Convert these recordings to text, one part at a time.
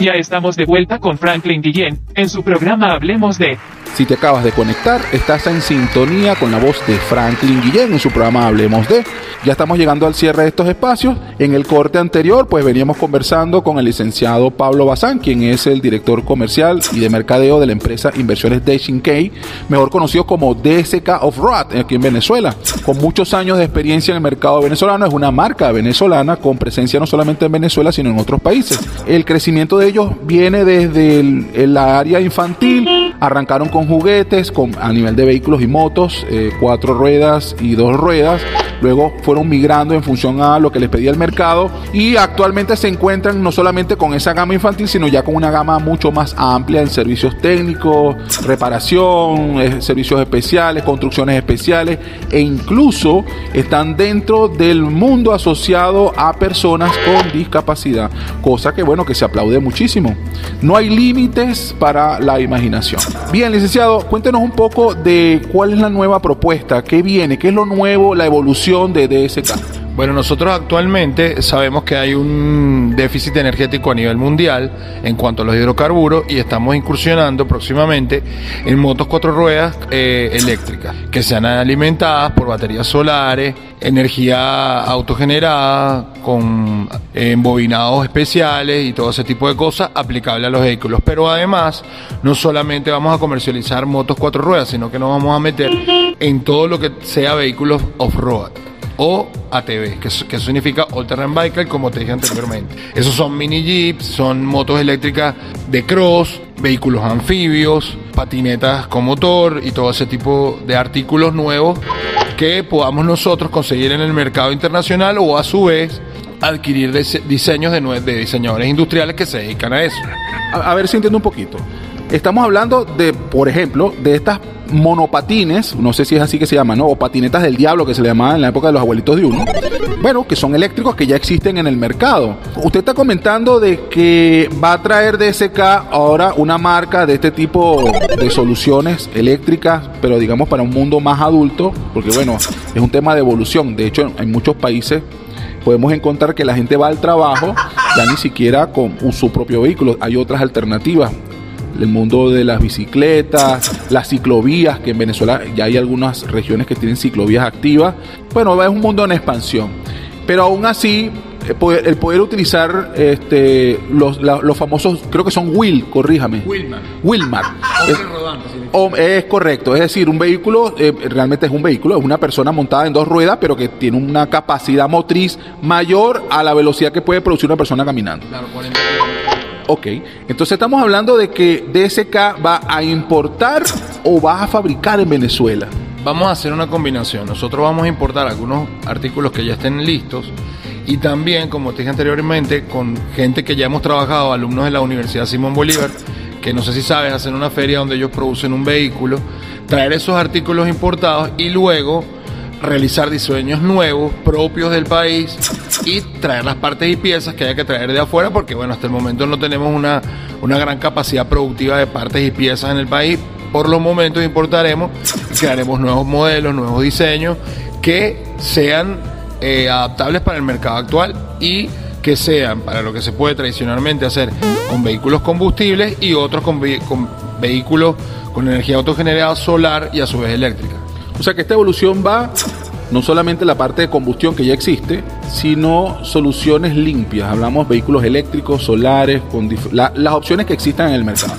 Ya estamos de vuelta con Franklin Guillén en su programa Hablemos de. Si te acabas de conectar, estás en sintonía con la voz de Franklin Guillén en su programa Hablemos de. Ya estamos llegando al cierre de estos espacios. En el corte anterior, pues veníamos conversando con el licenciado Pablo Bazán, quien es el director comercial y de mercadeo de la empresa Inversiones Dashing K, mejor conocido como DSK Off-Road aquí en Venezuela. Con muchos años de experiencia en el mercado venezolano, es una marca venezolana con presencia no solamente en Venezuela, sino en otros países. El crecimiento de ellos viene desde el, la área infantil, arrancaron con juguetes, con, a nivel de vehículos y motos, eh, cuatro ruedas y dos ruedas. Luego fueron migrando en función a lo que les pedía el mercado y actualmente se encuentran no solamente con esa gama infantil, sino ya con una gama mucho más amplia en servicios técnicos, reparación, eh, servicios especiales, construcciones especiales e incluso están dentro del mundo asociado a personas con discapacidad, cosa que bueno, que se aplaude muchísimo. No hay límites para la imaginación. Bien, licenciado, cuéntenos un poco de cuál es la nueva propuesta, qué viene, qué es lo nuevo, la evolución de DSK. Bueno, nosotros actualmente sabemos que hay un déficit energético a nivel mundial en cuanto a los hidrocarburos y estamos incursionando próximamente en motos cuatro ruedas eh, eléctricas que sean alimentadas por baterías solares, energía autogenerada con embobinados especiales y todo ese tipo de cosas aplicable a los vehículos. Pero además, no solamente vamos a comercializar motos cuatro ruedas, sino que nos vamos a meter en todo lo que sea vehículos off-road o ATV, que, que significa All Terrain Vehicle, como te dije anteriormente. Esos son mini jeeps, son motos eléctricas de cross, vehículos anfibios, patinetas con motor y todo ese tipo de artículos nuevos que podamos nosotros conseguir en el mercado internacional o a su vez adquirir diseños de, de diseñadores industriales que se dedican a eso. A ver si entiendo un poquito. Estamos hablando de, por ejemplo, de estas monopatines, no sé si es así que se llaman, ¿no? O patinetas del diablo que se le llamaban en la época de los abuelitos de uno. Bueno, que son eléctricos que ya existen en el mercado. Usted está comentando de que va a traer DSK ahora una marca de este tipo de soluciones eléctricas, pero digamos para un mundo más adulto, porque bueno, es un tema de evolución. De hecho, en muchos países podemos encontrar que la gente va al trabajo ya ni siquiera con su propio vehículo. Hay otras alternativas el mundo de las bicicletas, las ciclovías, que en Venezuela ya hay algunas regiones que tienen ciclovías activas. Bueno, es un mundo en expansión. Pero aún así, el poder, utilizar este, los, los, famosos, creo que son Will, corríjame. Wilmar. Wilmar. Es, es, correcto, es decir, un vehículo, eh, realmente es un vehículo, es una persona montada en dos ruedas, pero que tiene una capacidad motriz mayor a la velocidad que puede producir una persona caminando. Claro, 40 Ok, entonces estamos hablando de que DSK va a importar o va a fabricar en Venezuela. Vamos a hacer una combinación. Nosotros vamos a importar algunos artículos que ya estén listos y también, como te dije anteriormente, con gente que ya hemos trabajado, alumnos de la Universidad Simón Bolívar, que no sé si sabes, hacen una feria donde ellos producen un vehículo, traer esos artículos importados y luego realizar diseños nuevos, propios del país y traer las partes y piezas que haya que traer de afuera, porque bueno, hasta el momento no tenemos una, una gran capacidad productiva de partes y piezas en el país. Por los momentos importaremos, crearemos nuevos modelos, nuevos diseños que sean eh, adaptables para el mercado actual y que sean para lo que se puede tradicionalmente hacer con vehículos combustibles y otros con, con vehículos con energía autogenerada solar y a su vez eléctrica. O sea que esta evolución va no solamente la parte de combustión que ya existe, sino soluciones limpias. Hablamos vehículos eléctricos, solares, las opciones que existan en el mercado.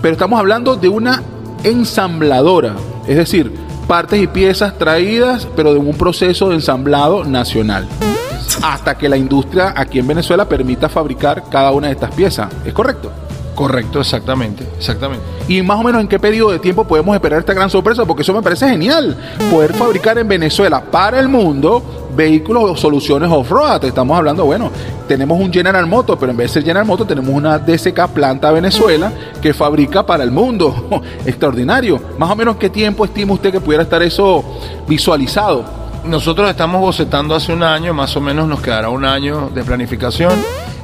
Pero estamos hablando de una ensambladora, es decir, partes y piezas traídas, pero de un proceso de ensamblado nacional. Hasta que la industria aquí en Venezuela permita fabricar cada una de estas piezas. ¿Es correcto? Correcto, exactamente, exactamente. ¿Y más o menos en qué periodo de tiempo podemos esperar esta gran sorpresa? Porque eso me parece genial. Poder fabricar en Venezuela para el mundo vehículos o soluciones off-road. Estamos hablando, bueno, tenemos un General Motors, pero en vez de ser General Motors tenemos una DSK Planta Venezuela que fabrica para el mundo. Extraordinario. Más o menos qué tiempo estima usted que pudiera estar eso visualizado. Nosotros estamos bocetando hace un año, más o menos nos quedará un año de planificación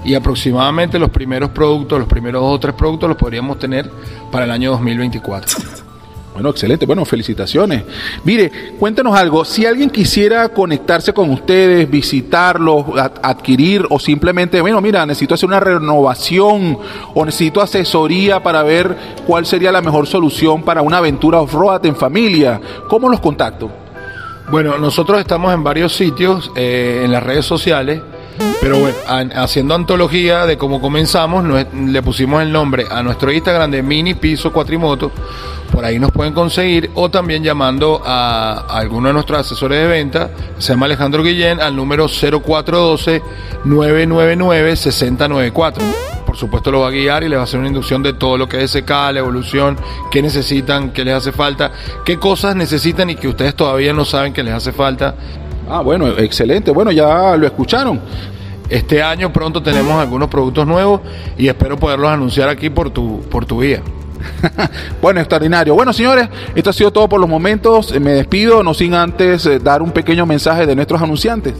y aproximadamente los primeros productos, los primeros dos o tres productos los podríamos tener para el año 2024. Bueno, excelente. Bueno, felicitaciones. Mire, cuéntenos algo. Si alguien quisiera conectarse con ustedes, visitarlos, ad- adquirir o simplemente, bueno, mira, necesito hacer una renovación o necesito asesoría para ver cuál sería la mejor solución para una aventura off-road en familia, ¿cómo los contacto? Bueno, nosotros estamos en varios sitios, eh, en las redes sociales, pero bueno, haciendo antología de cómo comenzamos, le pusimos el nombre a nuestro Instagram de Mini Piso Cuatrimoto, por ahí nos pueden conseguir, o también llamando a, a alguno de nuestros asesores de venta, se llama Alejandro Guillén, al número 0412-999-6094. Por supuesto lo va a guiar y les va a hacer una inducción de todo lo que es SK, la evolución, qué necesitan, qué les hace falta, qué cosas necesitan y que ustedes todavía no saben que les hace falta. Ah, bueno, excelente. Bueno, ya lo escucharon. Este año pronto tenemos algunos productos nuevos y espero poderlos anunciar aquí por tu, por tu vía. Bueno, extraordinario. Bueno, señores, esto ha sido todo por los momentos. Eh, Me despido, no sin antes eh, dar un pequeño mensaje de nuestros anunciantes.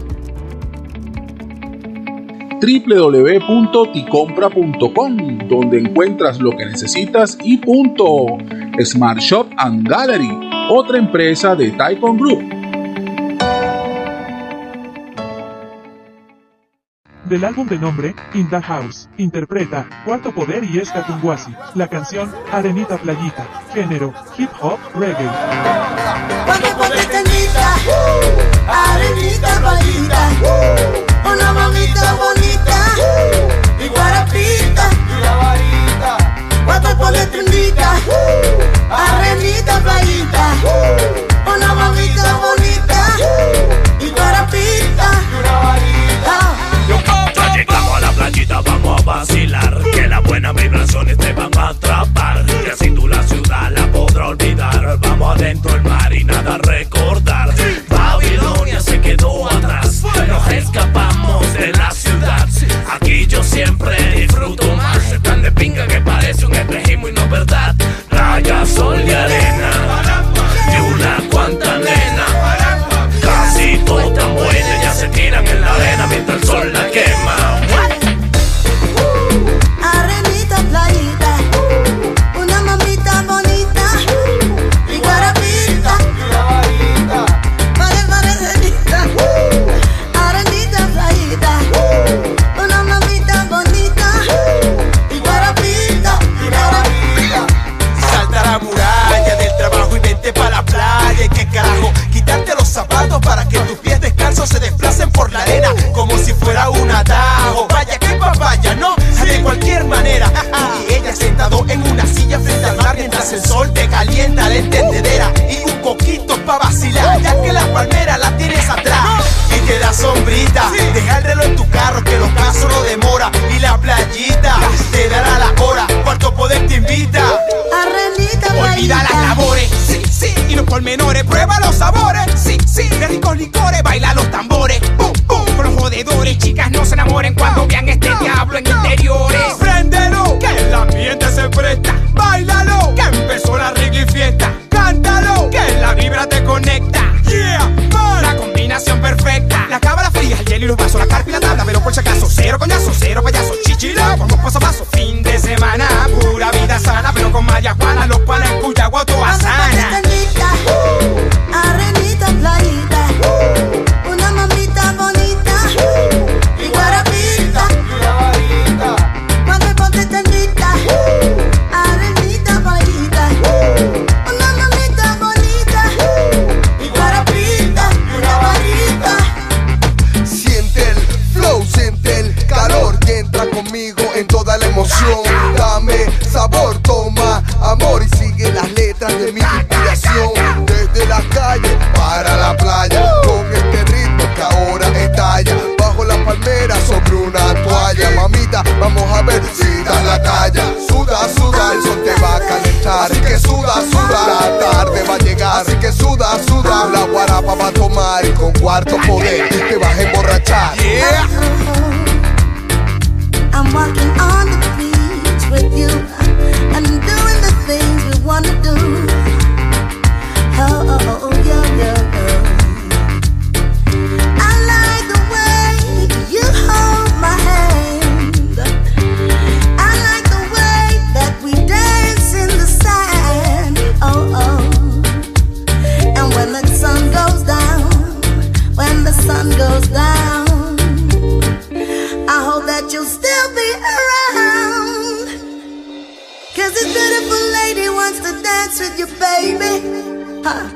www.ticompra.com, donde encuentras lo que necesitas y punto. Smart Shop and Gallery, otra empresa de Taikon Group. Del álbum de nombre, In the House, interpreta Cuarto Poder y Esca Tunguasi. La canción, Arenita Playita. Género, hip hop, reggae. Cuando pones tendita, arenita playita, una mamita bonita, y guarapita, cuando pones tendita, arenita playita, playita te dará la hora. Cuarto poder te invita. Arenita Olvida las labores, sí, sí, y los pormenores, prueba los sabores, sí, sí, de ricos licores, baila los tambores, pum, pum, con los jodedores, chicas no se enamoren cuando vean este diablo en interiores. Préndelo, que el ambiente se presta, guarapa va a tomar y con cuarto poder baby. Huh.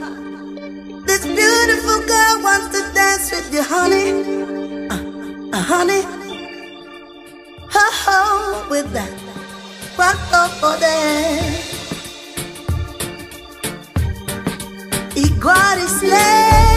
This beautiful girl wants to dance with you, honey. Uh, uh, honey. Ho ho, with that. Quanto poder. Igual slay. It's